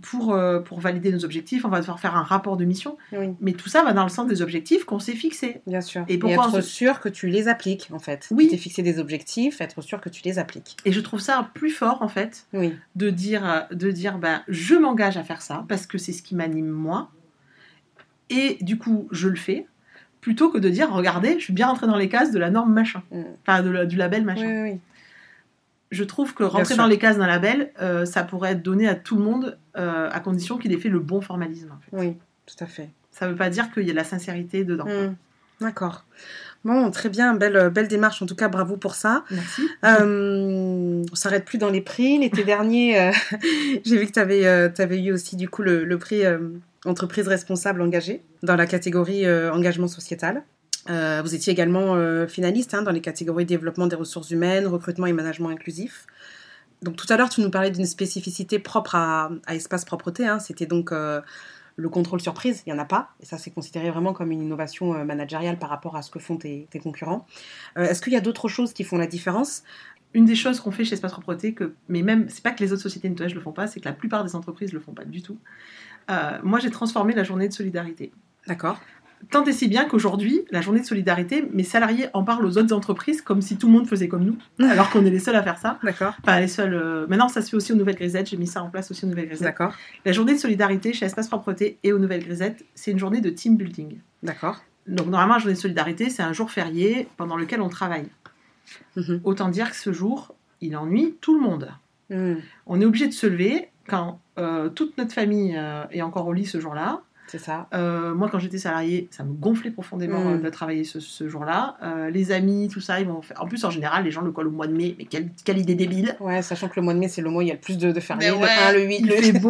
pour, euh, pour valider nos objectifs, on va devoir faire un rapport de mission, Oui, mais tout ça va dans le sens des objectifs qu'on s'est fixés. bien sûr. Et pourquoi être se- sûr que tu les appliques, en fait. Oui. Tu t'es fixé des objectifs, être sûr que tu les appliques. Et je trouve ça plus fort en fait Oui. de dire, de dire bah, je m'engage à faire ça parce que c'est ce qui m'anime moi et du coup je le fais plutôt que de dire regardez je suis bien rentré dans les cases de la norme machin, Mm. enfin de la- du label Oui, machin. oui, oui. Je trouve que rentrer dans les cases d'un label, euh, ça pourrait être donné à tout le monde euh, à condition qu'il ait fait le bon formalisme. en fait. Oui, tout à fait. Ça ne veut pas dire qu'il y a de la sincérité dedans. Hmm. D'accord. Bon, très bien, belle, belle démarche. En tout cas, bravo pour ça. Merci. Euh, on s'arrête plus dans les prix. L'été dernier, euh, j'ai vu que tu avais, eu aussi du coup le, le prix euh, entreprise responsable engagée dans la catégorie euh, engagement sociétal. Euh, vous étiez également euh, finaliste hein, dans les catégories développement des ressources humaines, recrutement et management inclusif. Donc tout à l'heure, tu nous parlais d'une spécificité propre à, à Espace Propreté. hein. C'était donc euh, le contrôle surprise. Il n'y en a pas. Et ça, c'est considéré vraiment comme une innovation managériale par rapport à ce que font tes, tes concurrents. Est-ce qu'il y a d'autres choses qui font la différence? Une des choses qu'on fait chez Espace Propreté, que, mais même, c'est pas que les autres sociétés de nettoyage le font pas, c'est que la plupart des entreprises le font pas du tout. Euh, moi, j'ai transformé la journée de solidarité. D'accord. Tant et si bien qu'aujourd'hui, la journée de solidarité, mes salariés en parlent aux autres entreprises comme si tout le monde faisait comme nous, alors qu'on est les seuls à faire ça. D'accord. Enfin, les seuls. euh, Maintenant, ça se fait aussi aux Nouvelles Grisettes. J'ai mis ça en place aussi aux Nouvelles Grisettes. D'accord. La journée de solidarité chez Espace Propreté et aux Nouvelles Grisettes, c'est une journée de team building. D'accord. Donc, normalement, la journée de solidarité, c'est un jour férié pendant lequel on travaille. Mhm. Autant dire que ce jour, il ennuie tout le monde. Hmm. On est obligé de se lever quand euh, toute notre famille euh, est encore au lit ce jour-là. C'est ça. Euh, moi, quand j'étais salariée, ça me gonflait profondément Mm. euh, de travailler ce, ce jour-là. Euh, les amis, tout ça, ils vont faire. En plus, en général, les gens le collent au mois de mai. Mais quelle, quelle idée débile Ouais, sachant que le mois de mai, c'est le mois où il y a le plus de, de Le ouais, 1, le 8, Il le... fait beau,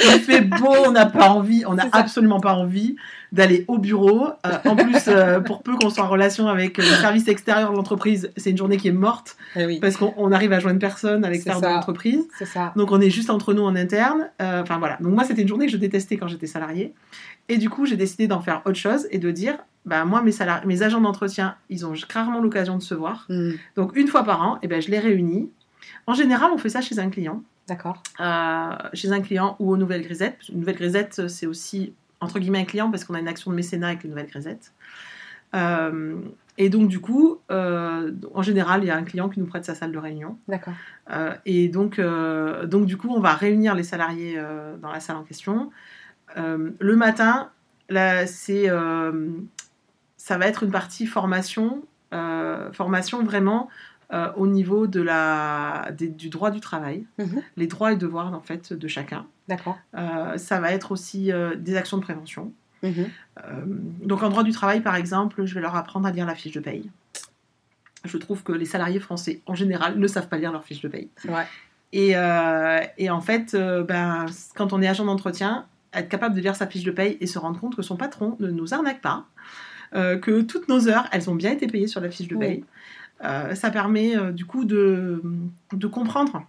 il fait beau, on n'a pas envie, on n'a absolument pas envie d'aller au bureau. Euh, en plus, euh, pour peu qu'on soit en relation avec le service extérieur de l'entreprise, c'est une journée qui est morte Eh oui, parce qu'on on arrive à joindre personne à l'extérieur de l'entreprise. Donc on est juste entre nous en interne. Euh, Enfin voilà. Donc moi c'était une journée que je détestais quand j'étais salariée. Et du coup j'ai décidé d'en faire autre chose et de dire, bah moi mes, salari- mes agents d'entretien, ils ont rarement l'occasion de se voir. Hmm, Donc une fois par an, et ben, je les réunis. En général on fait ça chez un client. D'accord. Euh, chez un client ou aux Nouvelles Grisettes. Une Nouvelle Grisette c'est aussi entre guillemets un client parce qu'on a une action de mécénat avec les Nouvelles Grisettes. Euh, et donc du coup, euh, en général il y a un client qui nous prête sa salle de réunion. D'accord. Euh, et donc, donc, du coup, on va réunir les salariés dans la salle en question. Le matin, là, c'est, ça va être une partie formation, formation vraiment euh, au niveau de la, des- du droit du travail, Mhm. les droits et devoirs en fait de chacun. D'accord. Euh, ça va être aussi euh, des actions de prévention. Mhm. Donc en droit du travail, par exemple, je vais leur apprendre à lire la fiche de paye. Je trouve que les salariés français, en général, ne savent pas lire leur fiche de paye. Vrai. Et, et en fait, ben, quand on est agent d'entretien, être capable de lire sa fiche de paye et se rendre compte que son patron ne nous arnaque pas, que toutes nos heures, elles ont bien été payées sur la fiche de paye, ça permet euh, du coup de, de comprendre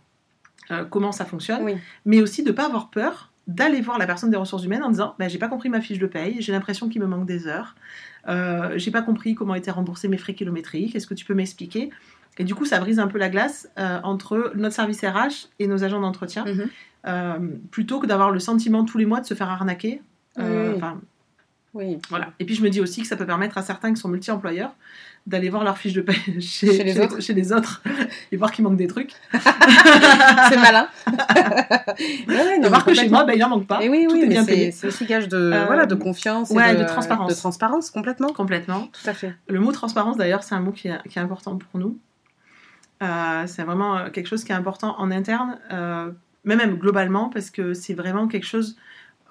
euh, comment ça fonctionne, Oui. mais aussi de ne pas avoir peur d'aller voir la personne des ressources humaines en disant ben, j'ai pas compris ma fiche de paye, j'ai l'impression qu'il me manque des heures, euh, j'ai pas compris comment étaient remboursés mes frais kilométriques, est-ce que tu peux m'expliquer? Et du coup, ça brise un peu la glace euh, entre notre service RH et nos agents d'entretien, Mhm. euh, plutôt que d'avoir le sentiment tous les mois de se faire arnaquer. Euh, Oui. Oui. voilà. Et puis je me dis aussi que ça peut permettre à certains qui sont multi-employeurs d'aller voir leur fiche de paie chez, Chez les autres. chez les autres et voir qu'il manque des trucs. C'est malin. ouais, ouais, Et non, voir que chez moi, ben, il en manque pas. Et oui, Tout oui, est mais bien c'est payé. c'est aussi gage de, Euh, voilà, de confiance et ouais, de, de transparence. De transparence, complètement. Complètement. Tout à fait. Le mot transparence, d'ailleurs, c'est un mot qui est, qui est important pour nous. Euh, c'est vraiment euh, quelque chose qui est important en interne, euh, mais même globalement, parce que c'est vraiment quelque chose.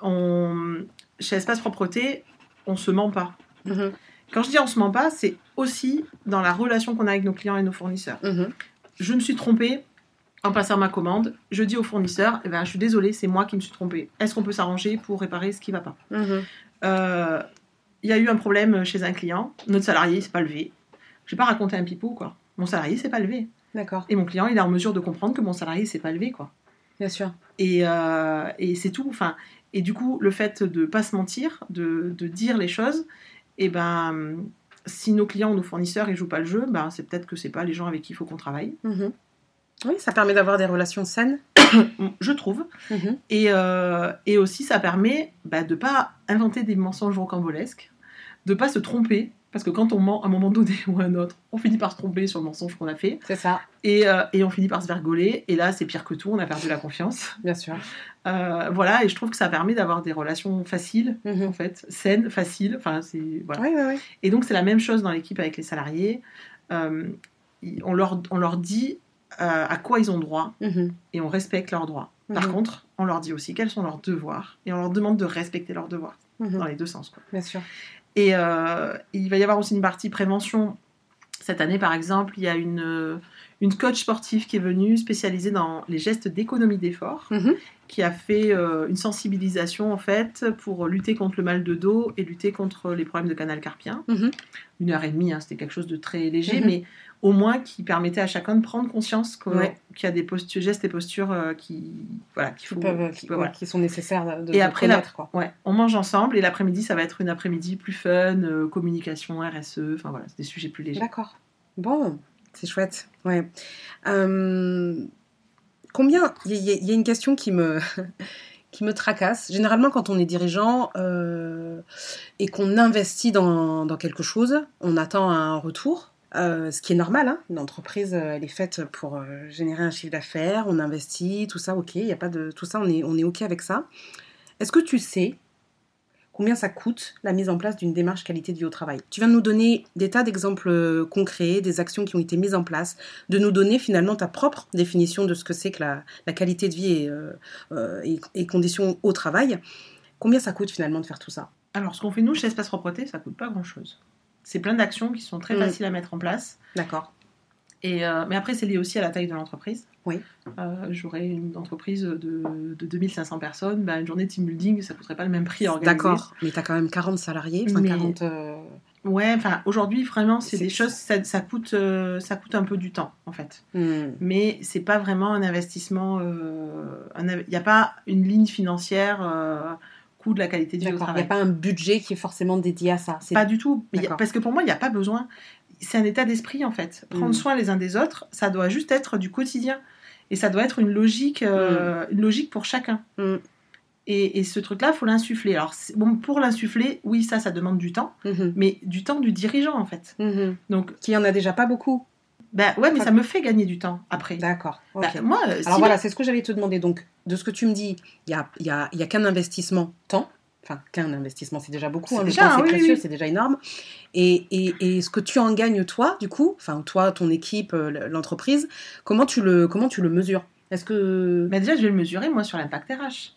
On, chez Espace Propreté, on se ment pas. Mhm. Quand je dis on se ment pas, c'est aussi dans la relation qu'on a avec nos clients et nos fournisseurs. Mhm. Je me suis trompée en passant ma commande. Je dis au fournisseur, eh ben, je suis désolée, c'est moi qui me suis trompée. Est-ce qu'on peut s'arranger pour réparer ce qui va pas? Mhm. Euh, il y a eu un problème chez un client, notre salarié s'est pas levé. Je vais pas raconter un pipeau, quoi. Mon salarié s'est pas levé. D'accord, Et mon client, il est en mesure de comprendre que mon salarié s'est pas levé, quoi. bien sûr. Et, euh, et c'est tout. Enfin, et du coup, le fait de pas se mentir, de, de dire les choses, et ben, si nos clients ou nos fournisseurs ils jouent pas le jeu, ben c'est peut-être que c'est pas les gens avec qui il faut qu'on travaille. Mhm. Oui, ça permet d'avoir des relations saines. Je trouve. Mhm. Et, euh, et aussi, ça permet bah, de pas inventer des mensonges rocambolesques, de pas se tromper, parce que quand on ment à un moment donné ou à un autre, on finit par se tromper sur le mensonge qu'on a fait, C'est ça, et, euh, et on finit par se vergoler, et là, c'est pire que tout, on a perdu la confiance. bien sûr. Euh, voilà, et je trouve que ça permet d'avoir des relations faciles, Mhm. en fait, saines, faciles, enfin, c'est... Voilà. Oui, oui, oui. Et donc, c'est la même chose dans l'équipe avec les salariés. Euh, on, leur, on leur dit à quoi ils ont droit, Mhm. et on respecte leurs droits. Par Mhm. contre, on leur dit aussi quels sont leurs devoirs et on leur demande de respecter leurs devoirs dans les deux sens. Quoi. Bien sûr. Et euh, il va y avoir aussi une partie prévention. Cette année, par exemple, il y a une, euh, coach sportive qui est venue spécialisée dans les gestes d'économie d'effort, Mhm. Qui a fait euh, une sensibilisation en fait pour lutter contre le mal de dos et lutter contre les problèmes de canal carpien. Mhm. Une heure et demie, hein, c'était quelque chose de très léger, Mhm. mais au moins qui permettait à chacun de prendre conscience Ouais. qu'il y a des postures, gestes et postures euh, qui, voilà, Qui, faut, peuvent, qui qui, peuvent- ouais, voilà. qui sont nécessaires de, Et de après, la-. Quoi. Ouais, on mange ensemble et l'après-midi, ça va être une après-midi plus fun, euh, communication, RSE, enfin voilà, c'est des sujets plus légers. D'accord. Bon, c'est chouette. Ouais. Euh, combien Il y, a- une question qui me, qui me tracasse. Généralement, quand on est dirigeant euh, et qu'on investit dans, dans quelque chose, on attend un retour. euh, ce qui est normal, hein. une entreprise, euh, elle est faite pour générer un chiffre d'affaires, on investit, tout ça, ok, il y a pas de tout ça, on est, on est ok avec ça. Est-ce que tu sais combien ça coûte la mise en place d'une démarche qualité de vie au travail. Tu viens de nous donner des tas d'exemples euh, concrets, des actions qui ont été mises en place, de nous donner finalement ta propre définition de ce que c'est que la, la qualité de vie et, euh, euh, et- et conditions au travail. Combien ça coûte finalement de faire tout ça? Alors, ce qu'on fait nous chez Espace Propreté, ça coûte pas grand-chose. C'est plein d'actions qui sont très Mm. faciles à mettre en place. D'accord. Et, euh, mais après, c'est lié aussi à la taille de l'entreprise. Oui. Euh, J'aurais une entreprise de, de 2500 personnes, bah, une journée de team building, ça coûterait pas le même prix à organiser. D'accord. Mais tu as quand même 40 salariés. Enfin, Mais- 40. euh, Ouais, enfin, aujourd'hui, vraiment, c'est des choses, ça, ça coûte, euh, ça coûte un peu du temps, en fait. hmm. Mais c'est pas vraiment un investissement. Il n'y a pas une ligne financière coût de la qualité au D'accord. Il n'y travail. a pas un budget qui est forcément dédié à ça. C'est Pas du tout. Mais a- parce que pour moi, il n'y a pas besoin. C'est un état d'esprit, en fait. Prendre Mm. soin les uns des autres, ça doit juste être du quotidien. Et ça doit être une logique, euh, une logique pour chacun. Mm. Et, et ce truc-là, il faut l'insuffler. Alors, bon, pour l'insuffler, oui, ça, ça demande du temps, Mhm. mais du temps du dirigeant, en fait. Mhm. Donc, Qui en a déjà pas beaucoup. ben ouais, mais ça me fait gagner du temps après. D'accord. Bah, ok. moi, Alors voilà, c'est ce que j'allais te demander. Donc, de ce que tu me dis, il n'y a, il y a, il y a qu'un investissement temps. Enfin, qu'un investissement, c'est déjà beaucoup. C'est hein, le déjà, temps, hein, c'est oui, précieux, oui. c'est déjà énorme. Et, et, et ce que tu en gagnes, toi, du coup, enfin, toi, ton équipe, euh, l'entreprise, comment tu le, comment tu le mesures? Est-ce que. Ben déjà, je vais le mesurer, moi, sur l'impact RH.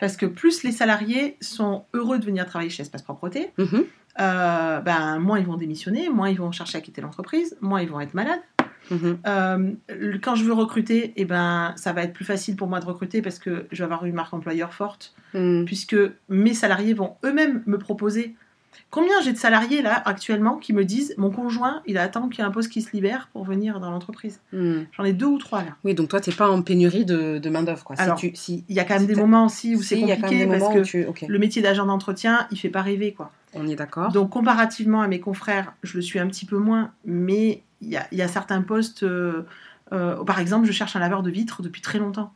Parce que plus les salariés sont heureux de venir travailler chez Espace Propreté, Mhm. euh, ben, moins ils vont démissionner, moins ils vont chercher à quitter l'entreprise, moins ils vont être malades. Mhm. Euh, quand je veux recruter, eh ben, ça va être plus facile pour moi de recruter parce que je vais avoir une marque employeur forte, Mhm. puisque mes salariés vont eux-mêmes me proposer. Combien j'ai de salariés là actuellement qui me disent mon conjoint, il attend qu'il y ait un poste qui se libère pour venir dans l'entreprise Mhm. J'en ai deux ou trois là. Oui, donc toi, tu n'es pas en pénurie de, de main-d'œuvre. quoi. Si Alors, tu, si, Il y a quand même Si des moments aussi où c'est compliqué parce que tu. Ok, le métier d'agent d'entretien, il fait pas rêver quoi. on est d'accord. Donc comparativement à mes confrères, je le suis un petit peu moins, mais il y a, il y a certains postes, euh, euh, par exemple, je cherche un laveur de vitres depuis très longtemps.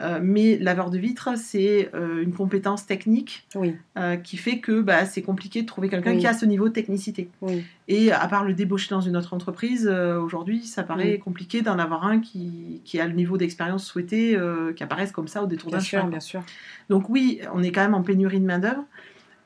Euh, mais laveur de vitres, c'est euh, une compétence technique Oui, euh, qui fait que bah, c'est compliqué de trouver quelqu'un Oui. qui a ce niveau de technicité. oui. Et à part le débaucher dans une autre entreprise, aujourd'hui, ça paraît compliqué d'en avoir un qui, qui a le niveau d'expérience souhaité, qui apparaisse comme ça au détour Bien d'un sûr, chemin. bien sûr. Donc oui, on est quand même en pénurie de main-d'œuvre,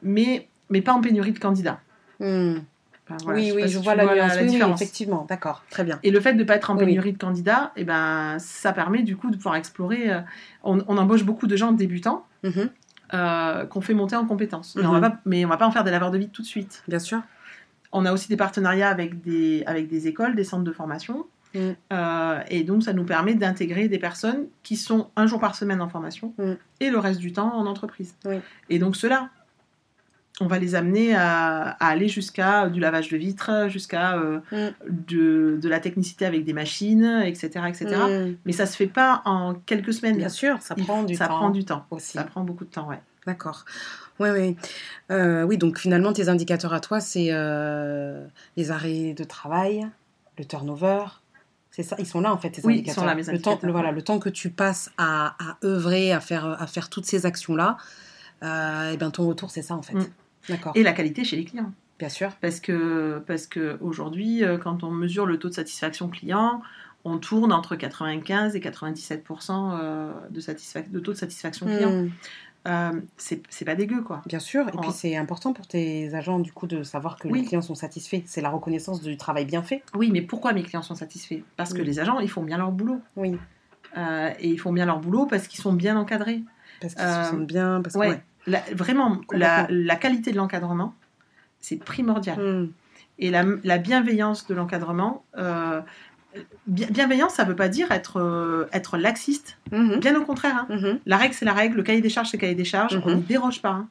mais, mais pas en pénurie de candidats. Mhm. Enfin, voilà, oui, sais oui, je si vois la nuance. Différence. effectivement, d'accord, très bien. Et le fait de ne pas être en oui. pénurie de candidats, eh ben, ça permet du coup de pouvoir explorer. euh, on, on embauche beaucoup de gens débutants Mhm. euh, qu'on fait monter en compétences. Mais, on va pas, mais on va pas en faire des laveurs de vide tout de suite. Bien sûr. On a aussi des partenariats avec des, avec des écoles, des centres de formation. Mhm. Euh, et donc, ça nous permet d'intégrer des personnes qui sont un jour par semaine en formation Mhm. et le reste du temps en entreprise. Oui. Et donc, ceux-là, on va les amener à, à aller jusqu'à du lavage de vitres, jusqu'à euh, Mhm. de, de la technicité avec des machines, etc. etc. Mhm. Mais ça se fait pas en quelques semaines. Bien sûr, ça Il- prend du ça temps prend du temps. aussi. Ça prend beaucoup de temps, ouais. D'accord. Oui, oui. Euh, oui, donc finalement, tes indicateurs à toi, c'est euh, les arrêts de travail, le turnover. C'est ça, ils sont là en fait, tes Oui, ils indicateurs. sont là, mes Le temps, indicateurs, le, voilà, ouais. le temps que tu passes à, à œuvrer, à faire, à faire toutes ces actions-là, euh, et ben ton retour, c'est ça en fait. Mm. Et la qualité chez les clients. Bien sûr. Parce que, parce que aujourd'hui, euh, quand on mesure le taux de satisfaction client, on tourne entre 95 et 97 euh, de, de taux de satisfaction client. Mm. Euh, c'est c'est pas dégueu, quoi. Bien sûr. Et En- puis c'est important pour tes agents du coup de savoir que Oui. les clients sont satisfaits. C'est la reconnaissance du travail bien fait. Oui, mais pourquoi mes clients sont satisfaits? Parce que Oui. les agents, ils font bien leur boulot. Oui. Euh, et ils font bien leur boulot parce qu'ils sont bien encadrés. Parce qu'ils Euh, se sentent bien. Parce que, ouais. ouais. La- vraiment, la, qualité de l'encadrement, c'est primordial. Mm. Et la, la bienveillance de l'encadrement, euh, bi- bienveillance, ça veut pas dire être, euh, être laxiste. Mhm. Bien au contraire. hein. Mhm. La règle, c'est la règle. Le cahier des charges, c'est le cahier des charges. Mhm. On n'y déroge pas. hein.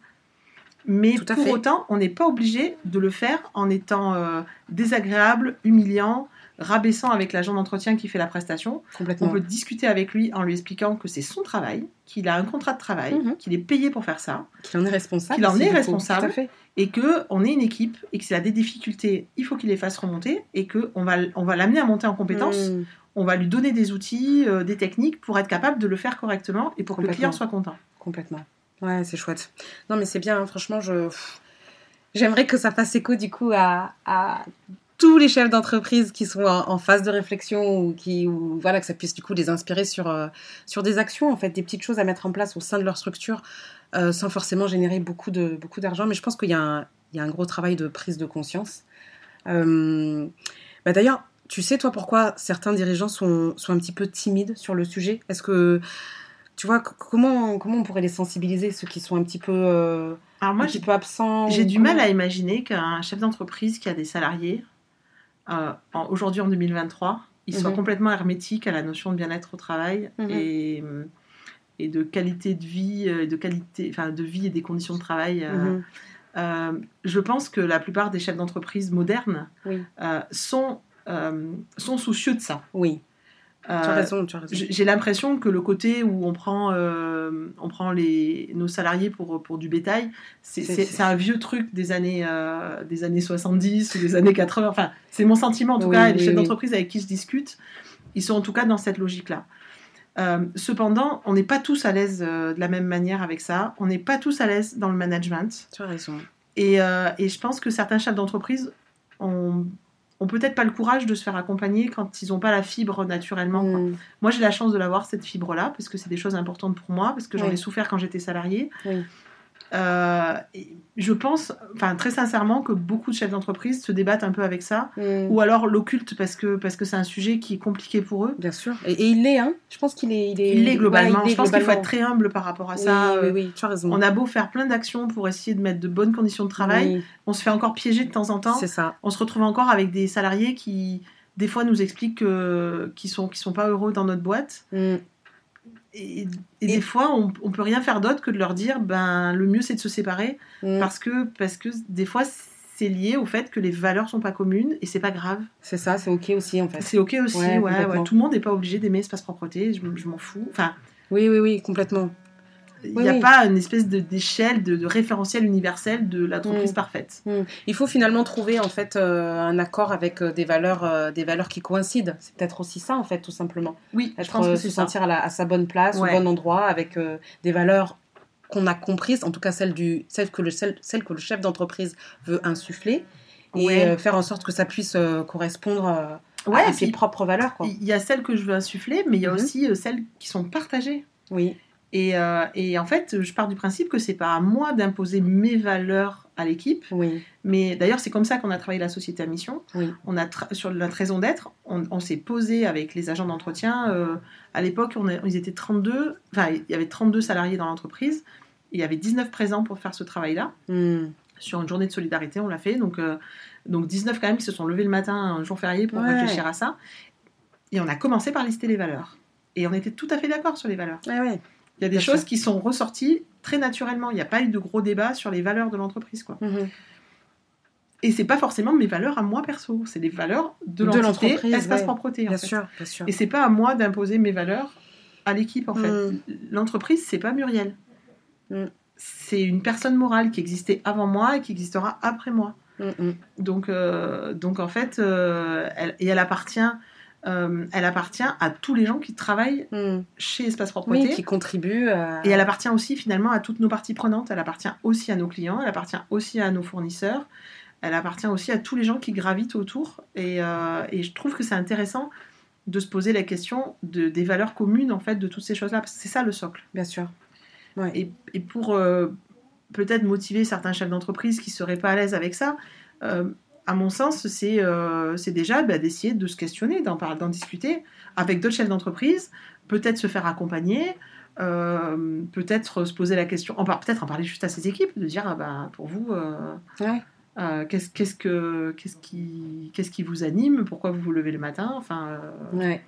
Mais pour fait. autant, on n'est pas obligé de le faire en étant euh, désagréable, humiliant, rabaissant avec l'agent d'entretien qui fait la prestation. On peut discuter avec lui en lui expliquant que c'est son travail, qu'il a un contrat de travail, Mhm. qu'il est payé pour faire ça, Qu'il en est responsable. Qu'il en est coup. responsable. Et que on est une équipe et que s'il a des difficultés, il faut qu'il les fasse remonter et que on va, on va l'amener à monter en compétence. Mm. On va lui donner des outils, euh, des techniques pour être capable de le faire correctement et pour que le client soit content. Complètement. Ouais, c'est chouette. Non, mais c'est bien, hein, franchement, je... j'aimerais que ça fasse écho du coup à, à tous les chefs d'entreprise qui sont en, phase de réflexion ou qui, ou, voilà, que ça puisse du coup les inspirer sur, euh, sur des actions, en fait, des petites choses à mettre en place au sein de leur structure euh, sans forcément générer beaucoup de beaucoup d'argent. Mais je pense qu'il y, a un- il y a un gros travail de prise de conscience. Euh, bah, D'ailleurs, tu sais, toi, pourquoi certains dirigeants sont, sont un petit peu timides sur le sujet? Est-ce que tu vois, comment, comment on pourrait les sensibiliser, ceux qui sont un petit peu, Alors moi, un petit peu absents j'ai du comment mal à imaginer qu'un chef d'entreprise qui a des salariés, aujourd'hui en 2023, il soit Mhm. complètement hermétique à la notion de bien-être au travail Mhm. et, et de qualité de vie, euh, et de qualité, enfin de vie et des conditions de travail. euh, Mhm. Euh, je pense que la plupart des chefs d'entreprise modernes Oui. euh, sont, euh, sont soucieux de ça. Oui, tu as Euh, raison, tu as raison. J'ai l'impression que le côté où on prend, euh, on prend les, nos salariés pour, pour du bétail, c'est un vieux truc des années, euh, des années 70 ou des années 80. Enfin, c'est mon sentiment en tout Oui, cas. et les oui, chefs oui. d'entreprise avec qui je discute, ils sont en tout cas dans cette logique-là. Cependant, on n'est pas tous à l'aise de la même manière avec ça. On n'est pas tous à l'aise dans le management. Tu as raison. Et, et je pense que certains chefs d'entreprise ont, ont peut-être pas le courage de se faire accompagner quand ils n'ont pas la fibre naturellement. quoi. Mm. Moi, j'ai la chance de l'avoir, cette fibre-là, parce que c'est des choses importantes pour moi, parce que j'en Oui. ai souffert quand j'étais salariée. Oui. Euh, je pense, enfin très sincèrement, que beaucoup de chefs d'entreprise se débattent un peu avec ça, Mm. ou alors l'occulte parce que parce que c'est un sujet qui est compliqué pour eux. Bien sûr. Et, et il l'est, hein. Je pense qu'il est, il est. Il l'est globalement. Ouais, il l'est je pense qu'il faut être très humble par rapport à ça. oui, Euh, oui, tu as raison. On a beau faire plein d'actions pour essayer de mettre de bonnes conditions de travail, Oui, on se fait encore piéger de temps en temps. c'est ça. on se retrouve encore avec des salariés qui, des fois, nous expliquent que- qu'ils sont, qu'ils sont pas heureux dans notre boîte. Mm. Et, et Et- des fois, on, on peut rien faire d'autre que de leur dire, ben, le mieux c'est de se séparer, Mm. parce que, parce que des fois, c'est lié au fait que les valeurs sont pas communes et c'est pas grave. C'est ça, c'est ok aussi en fait. C'est ok aussi. Ouais, Ouais. Tout le monde n'est pas obligé d'aimer espace propreté. Je, je m'en fous. Enfin, Oui, oui, oui, complètement. Il n'y a oui. pas une espèce de d'échelle, de, de référentiel universel de l'entreprise Mm. parfaite. Mm. Il faut finalement trouver en fait euh, un accord avec euh, des valeurs, euh, des valeurs qui coïncident. C'est peut-être aussi ça en fait, tout simplement. Oui, je pense que se sentir à, la- à sa bonne place, Ouais. au bon endroit, avec des valeurs qu'on a comprises, en tout cas celles, du, celles, que, le, que chef d'entreprise veut insuffler, et Ouais. faire en sorte que ça puisse correspondre Ouais, à, ses puis, propres valeurs. Il y a celles que je veux insuffler, mais il y a Mhm. aussi celles qui sont partagées. Oui, Et, euh, et en fait, je pars du principe que c'est pas à moi d'imposer mes valeurs à l'équipe, oui, mais d'ailleurs c'est comme ça qu'on a travaillé la société à mission. oui. On a sur notre raison d'être, on, on s'est posé avec les agents d'entretien. euh, à l'époque, on ils étaient 32, enfin il y avait 32 salariés dans l'entreprise. Il y avait 19 présents pour faire ce travail-là. Mm. Sur une journée de solidarité, on l'a fait. Donc, euh, donc 19 quand même qui se sont levés le matin, un jour férié, pour Ouais. réfléchir à ça. Et on a commencé par lister les valeurs. Et on était tout à fait d'accord sur les valeurs. Ouais, ouais. Il y a des Bien choses sûr. qui sont ressorties très naturellement. Il n'y a pas eu de gros débat sur les valeurs de l'entreprise. quoi. Mhm. Et c'est pas forcément mes valeurs à moi perso, c'est les valeurs de De l'entreprise, espace ouais. propreté. en Bien fait. sûr, bien sûr. Et c'est pas à moi d'imposer mes valeurs à l'équipe en fait. Mm. L'entreprise, c'est pas Muriel. Mm. C'est une personne morale qui existait avant moi et qui existera après moi. Mm, mm. Donc, euh, donc en fait, euh, elle, et elle appartient, euh, elle appartient à tous les gens qui travaillent Mm. chez Espace Propreté. Oui, qui contribue à... Et elle appartient aussi finalement à toutes nos parties prenantes. Elle appartient aussi à nos clients, elle appartient aussi à nos fournisseurs, elle appartient aussi à tous les gens qui gravitent autour. Et, euh, et je trouve que c'est intéressant de se poser la question de, des valeurs communes en fait de toutes ces choses-là. Parce que c'est ça le socle. Bien sûr. Ouais. Et, et pour euh, peut-être motiver certains chefs d'entreprise qui seraient pas à l'aise avec ça, euh, à mon sens, c'est euh, déjà bah, d'essayer de se questionner, d'en discuter avec d'autres chefs d'entreprise, peut-être se faire accompagner, euh, peut-être se poser la question, peut-être en parler juste à ses équipes, de dire ah bah, pour vous, euh, Ouais. euh, qu'est-ce qu'est-ce que qu'est-ce qui qu'est-ce qui vous anime, pourquoi vous vous levez le matin, enfin. euh, Ouais.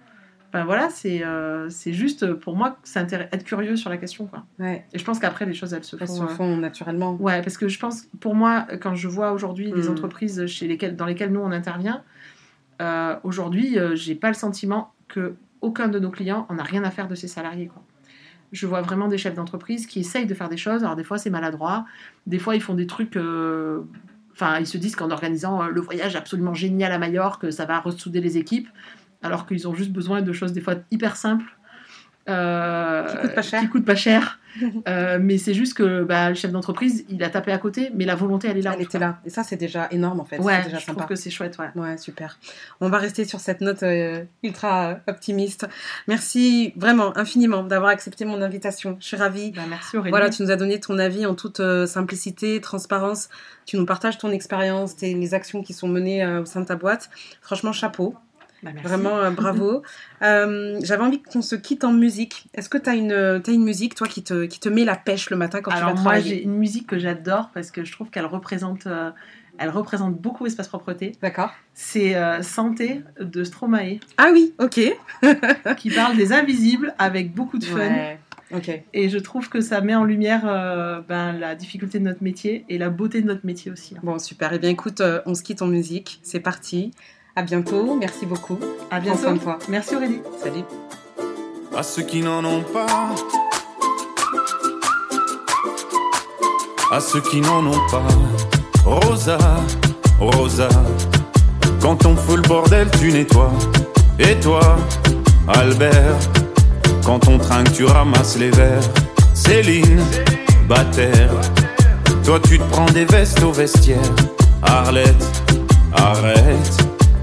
Enfin voilà, c'est euh, juste pour moi être curieux sur la question quoi. Ouais. Et je pense qu'après les choses elles se Elles font. se euh, font naturellement. Ouais, parce que je pense, pour moi, quand je vois aujourd'hui les Mm. entreprises chez lesquelles, dans lesquelles nous on intervient, euh, aujourd'hui, euh, j'ai pas le sentiment que aucun de nos clients en a rien à faire de ses salariés. Quoi. Je vois vraiment des chefs d'entreprise qui essayent de faire des choses. Alors des fois c'est maladroit, des fois ils font des trucs. euh, Enfin, ils se disent qu'en organisant euh, le voyage absolument génial à Majorque, ça va ressouder les équipes, alors qu'ils ont juste besoin de choses des fois hyper simples. euh, Qui coûtent pas cher. qui coûtent pas cher. Euh, mais c'est juste que bah, le chef d'entreprise, il a tapé à côté, mais la volonté, elle est là. Elle était là. Et ça, c'est déjà énorme en fait. Ouais, déjà je sympa. trouve que c'est chouette, ouais. Ouais, super. On va rester sur cette note euh, ultra optimiste. Merci vraiment infiniment d'avoir accepté mon invitation. Je suis ravie. Bah, merci Aurélie. Voilà, tu nous as donné ton avis en toute euh, simplicité, transparence. Tu nous partages ton expérience, tes, les actions qui sont menées au sein de ta boîte. Franchement, chapeau. Bah. Vraiment, euh, bravo. Euh, J'avais envie qu'on se quitte en musique. Est-ce que tu as une, t'as une musique, toi, qui te, qui te met la pêche le matin quand tu Alors vas moi, travailler j'ai une musique que j'adore parce que je trouve qu'elle représente, euh, elle représente beaucoup Espace Propreté. D'accord. C'est euh, Santé de Stromae Ah oui, ok. qui parle des invisibles avec beaucoup de fun. Ouais. Ok. Et je trouve que ça met en lumière euh, ben, la difficulté de notre métier et la beauté de notre métier aussi. hein. Bon, super. Eh bien, écoute, euh, on se quitte en musique. C'est parti. À bientôt. Merci beaucoup. À Prends soin bientôt. de toi. Merci Aurélie. Salut. à ceux qui n'en ont pas. À ceux qui n'en ont pas. Rosa, Rosa, quand on fout le bordel, tu nettoies. Et toi, Albert, quand on trinque, tu ramasses les verres. Céline, Bataire, toi tu te prends des vestes au vestiaire. Arlette, arrête.